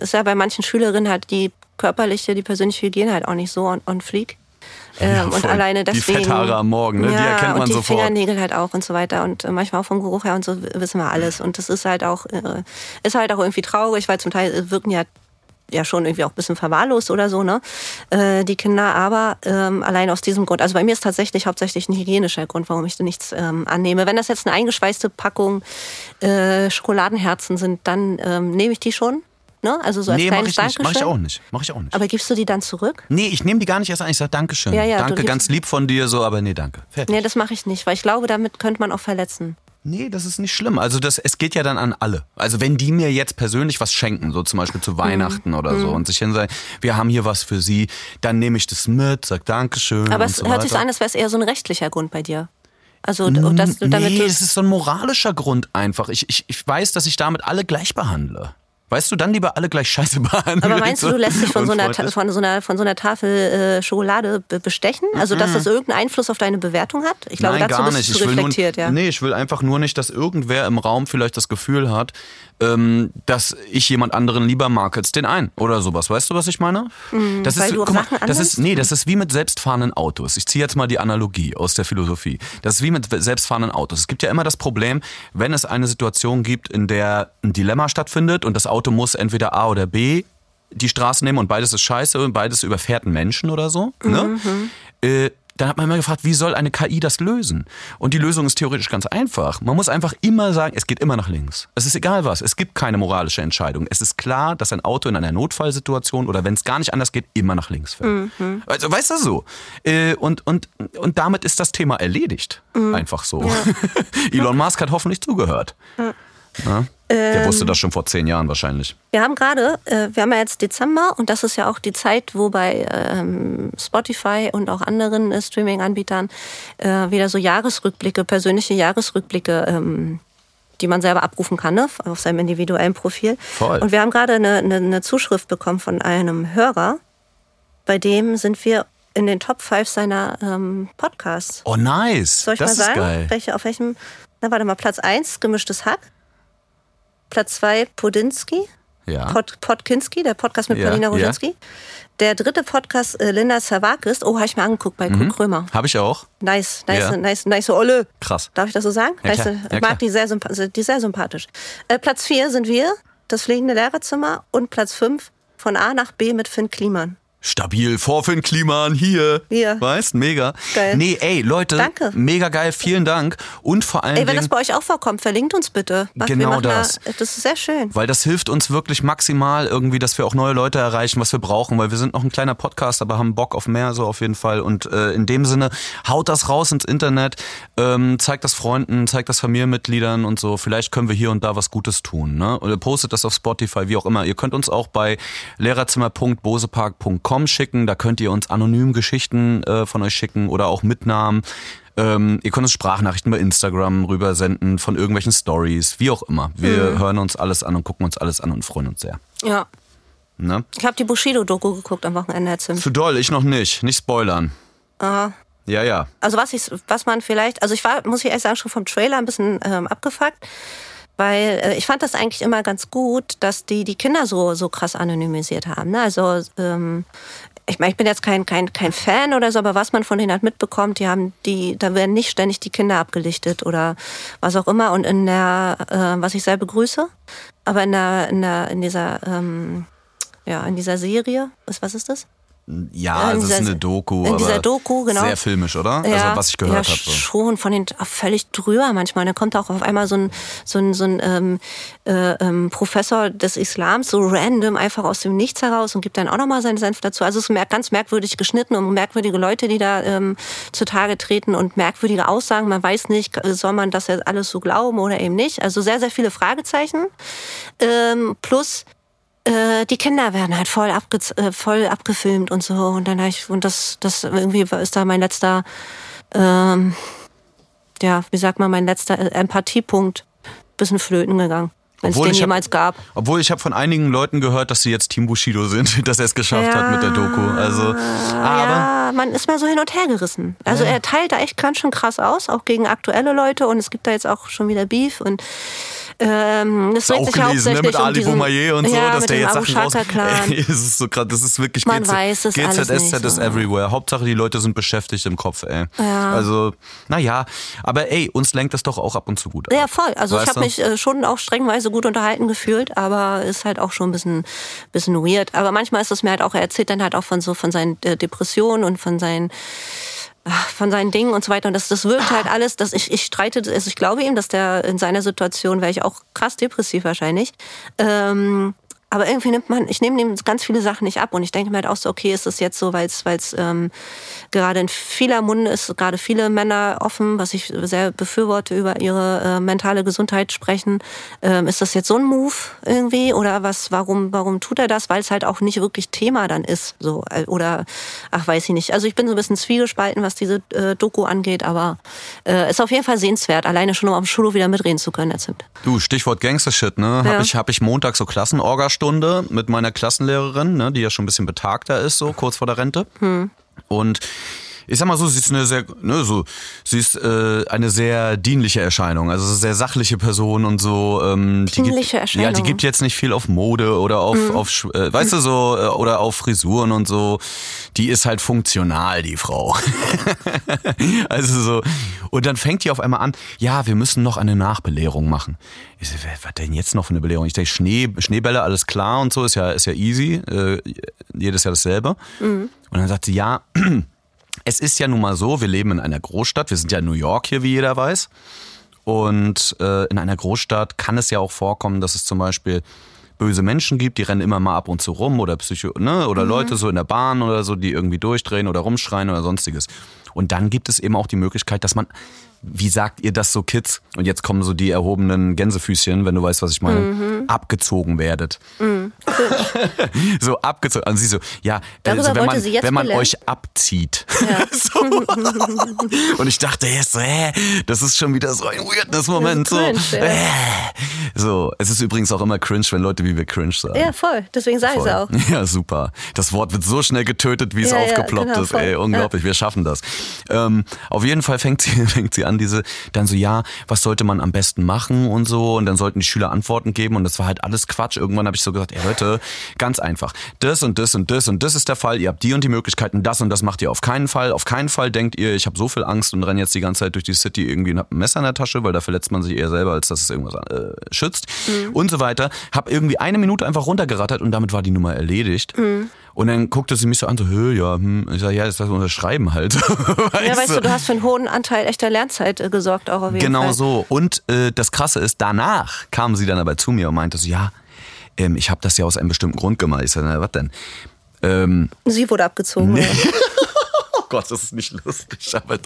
[SPEAKER 2] ist ja bei manchen Schülerinnen halt die körperliche, die persönliche Hygiene halt auch nicht so on, on fleek. Ähm, und alleine
[SPEAKER 1] Die
[SPEAKER 2] deswegen.
[SPEAKER 1] Fetthaare am Morgen, ne? Die
[SPEAKER 2] ja,
[SPEAKER 1] erkennt man
[SPEAKER 2] und die
[SPEAKER 1] sofort.
[SPEAKER 2] Fingernägel halt auch und so weiter. Und äh, manchmal auch vom Geruch her und so wissen wir alles. Und das ist halt auch, äh, ist halt auch irgendwie traurig, weil zum Teil wirken ja ja schon irgendwie auch ein bisschen verwahrlost oder so, ne? Äh, die Kinder, aber ähm, allein aus diesem Grund. Also bei mir ist tatsächlich hauptsächlich ein hygienischer Grund, warum ich da nichts ähm, annehme. Wenn das jetzt eine eingeschweißte Packung äh, Schokoladenherzen sind, dann ähm, nehme ich die schon. Ne? Also so als
[SPEAKER 1] Nee, mach
[SPEAKER 2] kleines
[SPEAKER 1] ich nicht. Mach ich auch nicht. Mach ich auch nicht.
[SPEAKER 2] Aber gibst du die dann zurück?
[SPEAKER 1] nee, ich nehme die gar nicht erst an. Ich sage Dankeschön.
[SPEAKER 2] Ja, ja,
[SPEAKER 1] danke, ganz lieb von dir, so, aber nee, danke. Fertig.
[SPEAKER 2] Nee, das mache ich nicht, weil ich glaube, damit könnte man auch verletzen.
[SPEAKER 1] Nee, das ist nicht schlimm. Also das, es geht ja dann an alle. Also wenn die mir jetzt persönlich was schenken, so zum Beispiel zu
[SPEAKER 2] Mhm.
[SPEAKER 1] Weihnachten oder so, und sich hin sagen, wir haben hier was für sie, dann nehme ich das mit, sag Dankeschön.
[SPEAKER 2] Aber es
[SPEAKER 1] so
[SPEAKER 2] hört sich so
[SPEAKER 1] weiter.
[SPEAKER 2] an, als wäre es eher so ein rechtlicher Grund bei dir. Also, dass du damit
[SPEAKER 1] nee, es ist so ein moralischer Grund einfach. Ich, ich, ich weiß, dass ich damit alle gleich behandle. Weißt du, dann lieber alle gleich scheiße behandeln.
[SPEAKER 2] Aber meinst du, du lässt dich von so einer, von so einer, von so einer Tafel äh, Schokolade be bestechen? Also, dass das irgendeinen Einfluss auf deine Bewertung hat? Ich glaube,
[SPEAKER 1] Nein,
[SPEAKER 2] dazu
[SPEAKER 1] gar
[SPEAKER 2] bist
[SPEAKER 1] nicht.
[SPEAKER 2] du
[SPEAKER 1] Ich
[SPEAKER 2] zu
[SPEAKER 1] will nur,
[SPEAKER 2] reflektiert, ja.
[SPEAKER 1] Nee, ich will einfach nur nicht, dass irgendwer im Raum vielleicht das Gefühl hat, ähm, dass ich jemand anderen lieber mag als den einen oder sowas. Weißt du, was ich meine? das
[SPEAKER 2] Mhm, weil du auch
[SPEAKER 1] guck mal, das ist nee, das ist wie mit selbstfahrenden Autos. Ich ziehe jetzt mal die Analogie aus der Philosophie. Das ist wie mit selbstfahrenden Autos. Es gibt ja immer das Problem, wenn es eine Situation gibt, in der ein Dilemma stattfindet und das Auto muss entweder A oder B die Straße nehmen und beides ist scheiße und beides überfährt einen Menschen oder so. Ne? Äh, dann hat man immer gefragt, wie soll eine KI das lösen? Und die Lösung ist theoretisch ganz einfach. Man muss einfach immer sagen, es geht immer nach links. Es ist egal was. Es gibt keine moralische Entscheidung. Es ist klar, dass ein Auto in einer Notfallsituation oder wenn es gar nicht anders geht, immer nach links fährt. Also, weißt du so? Äh, Und, und, und damit ist das Thema erledigt. Einfach so. Elon Musk hat hoffentlich zugehört. Ja? Der wusste das schon vor zehn Jahren wahrscheinlich.
[SPEAKER 2] Wir haben gerade, äh, wir haben ja jetzt Dezember und das ist ja auch die Zeit, wo bei ähm, Spotify und auch anderen äh, Streaming-Anbietern äh, wieder so Jahresrückblicke, persönliche Jahresrückblicke, ähm, die man selber abrufen kann, ne? auf seinem individuellen Profil.
[SPEAKER 1] Voll.
[SPEAKER 2] Und wir haben gerade eine, eine, eine Zuschrift bekommen von einem Hörer, bei dem sind wir in den Top 5 seiner ähm, Podcasts.
[SPEAKER 1] Oh, nice.
[SPEAKER 2] Soll ich
[SPEAKER 1] das
[SPEAKER 2] mal sagen?
[SPEAKER 1] ist geil.
[SPEAKER 2] Welche, auf welchem? Na, warte mal, Platz 1, gemischtes Hack. Platz 2, Podinski.
[SPEAKER 1] Ja.
[SPEAKER 2] Pod, Podkinski, der Podcast mit
[SPEAKER 1] Ja,
[SPEAKER 2] Paulina
[SPEAKER 1] ja.
[SPEAKER 2] Rodzinski. Der dritte Podcast, äh, Linda Zerwakis. Oh, habe ich mir angeguckt bei mhm. Krömer.
[SPEAKER 1] Habe ich auch.
[SPEAKER 2] Nice, nice,
[SPEAKER 1] Ja.
[SPEAKER 2] nice, nice, Olle.
[SPEAKER 1] Krass.
[SPEAKER 2] Darf ich das so sagen?
[SPEAKER 1] Ja,
[SPEAKER 2] nice,
[SPEAKER 1] Ja,
[SPEAKER 2] mag
[SPEAKER 1] klar.
[SPEAKER 2] die sehr, sympa- die sehr sympathisch. Äh, Platz 4 sind wir, das fliegende Lehrerzimmer. Und Platz 5 von A nach B mit Finn Kliman.
[SPEAKER 1] Stabil, Vorfin Kliman hier.
[SPEAKER 2] Hier.
[SPEAKER 1] Weißt, mega.
[SPEAKER 2] Geil.
[SPEAKER 1] Nee, ey, Leute.
[SPEAKER 2] Danke.
[SPEAKER 1] Mega geil, vielen Dank. Und vor allen
[SPEAKER 2] Ey, wenn
[SPEAKER 1] Dingen.
[SPEAKER 2] das bei euch auch vorkommt, verlinkt uns bitte. Wir
[SPEAKER 1] Genau das.
[SPEAKER 2] das ist sehr schön.
[SPEAKER 1] Weil das hilft uns wirklich maximal irgendwie, dass wir auch neue Leute erreichen, was wir brauchen, weil wir sind noch ein kleiner Podcast, aber haben Bock auf mehr so auf jeden Fall. Und äh, in dem Sinne, haut das raus ins Internet, ähm, zeigt das Freunden, zeigt das Familienmitgliedern und so. Vielleicht können wir hier und da was Gutes tun. Ne? Oder postet das auf Spotify, wie auch immer. Ihr könnt uns auch bei lehrerzimmer.bosepark.com schicken. Da könnt ihr uns anonym Geschichten äh, von euch schicken oder auch Mitnahmen. Ähm, ihr könnt uns Sprachnachrichten bei Instagram rübersenden von irgendwelchen Stories, wie auch immer. Wir hören uns alles an und gucken uns alles an und freuen uns sehr.
[SPEAKER 2] Ja.
[SPEAKER 1] Ne?
[SPEAKER 2] Ich habe die Bushido-Doku geguckt am Wochenende jetzt.
[SPEAKER 1] Zu doll, ich noch nicht. Nicht spoilern.
[SPEAKER 2] Aha.
[SPEAKER 1] Ja, ja.
[SPEAKER 2] Also was ich, was man vielleicht, also ich war, muss ich ehrlich sagen, schon vom Trailer ein bisschen ähm, abgefuckt, weil äh, ich fand das eigentlich immer ganz gut, dass die die Kinder so so krass anonymisiert haben. Ne? Also ähm, ich meine, ich bin jetzt kein, kein, kein Fan oder so, aber was man von denen halt mitbekommt, die haben die, da werden nicht ständig die Kinder abgelichtet oder was auch immer. Und in der, äh, was ich sehr begrüße, aber in der, in der, in dieser, ähm, ja, in dieser Serie, was, was ist das?
[SPEAKER 1] Ja,
[SPEAKER 2] in
[SPEAKER 1] es ist eine Doku.
[SPEAKER 2] in dieser
[SPEAKER 1] aber
[SPEAKER 2] Doku, genau.
[SPEAKER 1] Sehr filmisch, oder? also, was ich gehört
[SPEAKER 2] ja,
[SPEAKER 1] habe.
[SPEAKER 2] schon von den völlig drüber manchmal. Dann kommt auch auf einmal so ein, so ein, so ein ähm, äh, ähm, Professor des Islams, so random, einfach aus dem Nichts heraus und gibt dann auch nochmal seinen Senf dazu. Also es ist ganz merkwürdig geschnitten und merkwürdige Leute, die da ähm, zutage treten und merkwürdige Aussagen. Man weiß nicht, soll man das jetzt alles so glauben oder eben nicht. Also sehr, sehr viele Fragezeichen. Ähm, plus äh, die Kinder werden halt voll, abge äh, voll abgefilmt und so. Und dann hab ich, und das, das irgendwie ist da mein letzter, ähm, ja, wie sagt man, mein letzter äh, Empathiepunkt bisschen flöten gegangen. Wenn es
[SPEAKER 1] Obwohl
[SPEAKER 2] den
[SPEAKER 1] ich hab-
[SPEAKER 2] jemals gab.
[SPEAKER 1] Obwohl ich habe von einigen Leuten gehört, dass sie jetzt Team Bushido sind, dass er es geschafft hat mit der Doku. Also, aber
[SPEAKER 2] ja, man ist mal so hin und her gerissen. Also er teilt da echt ganz schön krass aus, auch gegen aktuelle Leute. Und es gibt da jetzt auch schon wieder Beef. Und ähm, das
[SPEAKER 1] du
[SPEAKER 2] dreht
[SPEAKER 1] auch
[SPEAKER 2] sich
[SPEAKER 1] gelesen, ne,
[SPEAKER 2] hauptsächlich
[SPEAKER 1] mit
[SPEAKER 2] um
[SPEAKER 1] Ali
[SPEAKER 2] diesen,
[SPEAKER 1] Boumaier und so,
[SPEAKER 2] ja,
[SPEAKER 1] dass der jetzt Sachen raus... Ey, es ist so krass, das ist wirklich
[SPEAKER 2] Man
[SPEAKER 1] GZ,
[SPEAKER 2] weiß es alles
[SPEAKER 1] GZSZ
[SPEAKER 2] nicht
[SPEAKER 1] ist
[SPEAKER 2] so.
[SPEAKER 1] everywhere. Hauptsache die Leute sind beschäftigt im Kopf, ey.
[SPEAKER 2] Ja.
[SPEAKER 1] Also, naja, aber ey, uns lenkt das doch auch ab und zu gut
[SPEAKER 2] Ja, voll. Also ich
[SPEAKER 1] Weißt
[SPEAKER 2] habe
[SPEAKER 1] du?
[SPEAKER 2] mich äh, schon auch strengweise gut unterhalten gefühlt, aber ist halt auch schon ein bisschen, bisschen weird. Aber manchmal ist es mir halt auch, er erzählt dann halt auch von so von seinen äh, Depressionen und von seinen von seinen Dingen und so weiter. Und das, das wirkt halt alles, dass ich, ich streite, also ich glaube ihm, dass der in seiner Situation wäre ich auch krass depressiv wahrscheinlich. Ähm, aber irgendwie nimmt man, ich nehme ihm ganz viele Sachen nicht ab und ich denke mir halt auch so, okay, ist das jetzt so, weil es ähm, gerade in vieler Munde ist, gerade viele Männer offen, was ich sehr befürworte, über ihre äh, mentale Gesundheit sprechen. Ähm, ist das jetzt so ein Move irgendwie oder was? Warum, warum tut er das? Weil es halt auch nicht wirklich Thema dann ist, so äh, oder ach weiß ich nicht. Also ich bin so ein bisschen zwiegespalten, was diese äh, Doku angeht, aber äh, ist auf jeden Fall sehenswert, alleine schon um am Schulhof wieder mitreden zu können. Erzählt.
[SPEAKER 1] Du, Stichwort Gangster-Shit, ne?
[SPEAKER 2] Ja.
[SPEAKER 1] Hab ich, hab ich Montag so Klassenorgastunde mit meiner Klassenlehrerin, ne, die ja schon ein bisschen betagter ist, so kurz vor der Rente.
[SPEAKER 2] Hm.
[SPEAKER 1] Und ich sag mal so, sie ist eine sehr, ne, so, sie ist äh, eine sehr dienliche Erscheinung, also sehr sachliche Person und so. Ähm, die
[SPEAKER 2] Dienliche
[SPEAKER 1] gibt, Ja,
[SPEAKER 2] Erscheinung.
[SPEAKER 1] die gibt jetzt nicht viel auf Mode oder auf,
[SPEAKER 2] Mhm.
[SPEAKER 1] auf äh, weißt du so, äh, oder auf Frisuren und so. Die ist halt funktional, die Frau. also so. Und dann fängt die auf einmal an, ja, wir müssen noch eine Nachbelehrung machen. Ich so, was denn jetzt noch für eine Belehrung? Ich denke, Schnee, Schneebälle, alles klar und so, ist ja, ist ja easy. Äh, jedes Jahr dasselbe. Und dann sagt sie, ja, es ist ja nun mal so, wir leben in einer Großstadt, wir sind ja in New York hier, wie jeder weiß. Und äh, in einer Großstadt kann es ja auch vorkommen, dass es zum Beispiel böse Menschen gibt, die rennen immer mal ab und zu rum oder Psycho, ne, oder Leute so in der Bahn oder so, die irgendwie durchdrehen oder rumschreien oder sonstiges. Und dann gibt es eben auch die Möglichkeit, dass man, wie sagt ihr das so Kids? Und jetzt kommen so die erhobenen Gänsefüßchen, wenn du weißt, was ich meine, abgezogen werdet. so abgezogen. Und sie so, ja,
[SPEAKER 2] Darüber
[SPEAKER 1] also wenn man, wenn man euch abzieht. so. Und ich dachte jetzt so, hä, das ist schon wieder so ein Weirdness-Moment. So.
[SPEAKER 2] cringe, ja.
[SPEAKER 1] Äh. so, es ist übrigens auch immer cringe, wenn Leute wie wir cringe sagen.
[SPEAKER 2] Ja, voll. Deswegen sage ich es auch.
[SPEAKER 1] Ja, super. Das Wort wird so schnell getötet, wie es
[SPEAKER 2] Ja, ja,
[SPEAKER 1] aufgeploppt
[SPEAKER 2] genau,
[SPEAKER 1] ist.
[SPEAKER 2] voll.
[SPEAKER 1] Ey, unglaublich. Wir schaffen das. Ähm, auf jeden Fall fängt sie, fängt sie an, diese, dann so, ja, was sollte man am besten machen und so. Und dann sollten die Schüler Antworten geben und das war halt alles Quatsch. Irgendwann habe ich so gesagt, ey Leute, ganz einfach. Das und das und das und das ist der Fall. Ihr habt die und die Möglichkeiten, das und das macht ihr auf keinen Fall. Auf keinen Fall denkt ihr, ich habe so viel Angst und renne jetzt die ganze Zeit durch die City irgendwie und hab ein Messer in der Tasche, weil da verletzt man sich eher selber, als dass es irgendwas äh, schützt mhm. und so weiter. Hab irgendwie eine Minute einfach runtergerattert und damit war die Nummer erledigt. Mhm. Und dann guckte sie mich so an, so, Hö, ja, hm. ich sag, ja, das ist das Unterschreiben halt.
[SPEAKER 2] weißt ja, weißt du, du hast für einen hohen Anteil echter Lernzeit äh, gesorgt, auch auf jeden
[SPEAKER 1] genau
[SPEAKER 2] Fall.
[SPEAKER 1] Genau so. Und äh, das Krasse ist, danach kam sie dann aber zu mir und meinte so, ja, ähm, ich habe das ja aus einem bestimmten Grund gemacht. Ich sag, na, was denn?
[SPEAKER 2] Ähm, sie wurde abgezogen. Nee.
[SPEAKER 1] Gott, das ist nicht lustig, aber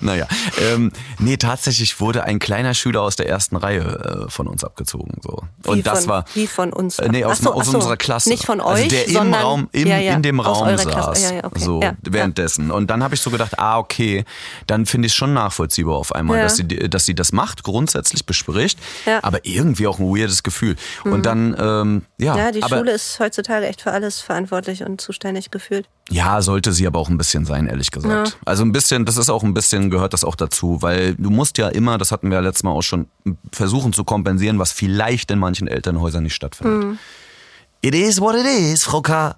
[SPEAKER 1] naja. Ähm, nee, tatsächlich wurde ein kleiner Schüler aus der ersten Reihe äh, von uns abgezogen. So.
[SPEAKER 2] Wie Und das von, war. Wie von uns?
[SPEAKER 1] Äh, nee, aus, so, aus so, unserer Klasse.
[SPEAKER 2] Nicht von euch.
[SPEAKER 1] Also der im Raum, im, ja, ja, in dem Raum saß. Ja, okay. So, währenddessen. Und dann habe ich so gedacht, ah, okay, dann finde ich es schon nachvollziehbar auf einmal, dass, sie, dass sie das macht, grundsätzlich bespricht, aber irgendwie auch ein weirdes Gefühl. Mhm. Und dann, ähm, ja.
[SPEAKER 2] Ja, die
[SPEAKER 1] aber,
[SPEAKER 2] Schule ist heutzutage echt für alles verantwortlich und zuständig gefühlt.
[SPEAKER 1] Ja, sollte sie aber auch ein bisschen sein, ehrlich gesagt. Ja. Also ein bisschen, das ist auch ein bisschen, gehört das auch dazu, weil du musst ja immer, das hatten wir ja letztes Mal auch schon, versuchen zu kompensieren, was vielleicht in manchen Elternhäusern nicht stattfindet. Mhm. It is what it is, Frau K.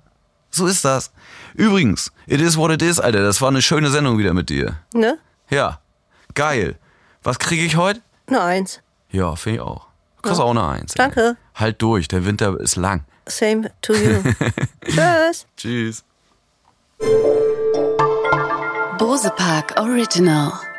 [SPEAKER 1] So ist das. Übrigens, it is what it is, Alter. Das war eine schöne Sendung wieder mit dir.
[SPEAKER 2] Ne?
[SPEAKER 1] Ja. Geil. Was kriege ich heute?
[SPEAKER 2] Eine Eins.
[SPEAKER 1] Ja, finde ich auch. Du kriegst ja. auch eine Eins.
[SPEAKER 2] Danke. Ey.
[SPEAKER 1] Halt durch, der Winter ist lang.
[SPEAKER 2] Same to you. Tschüss.
[SPEAKER 1] Tschüss.
[SPEAKER 3] Bose Park Original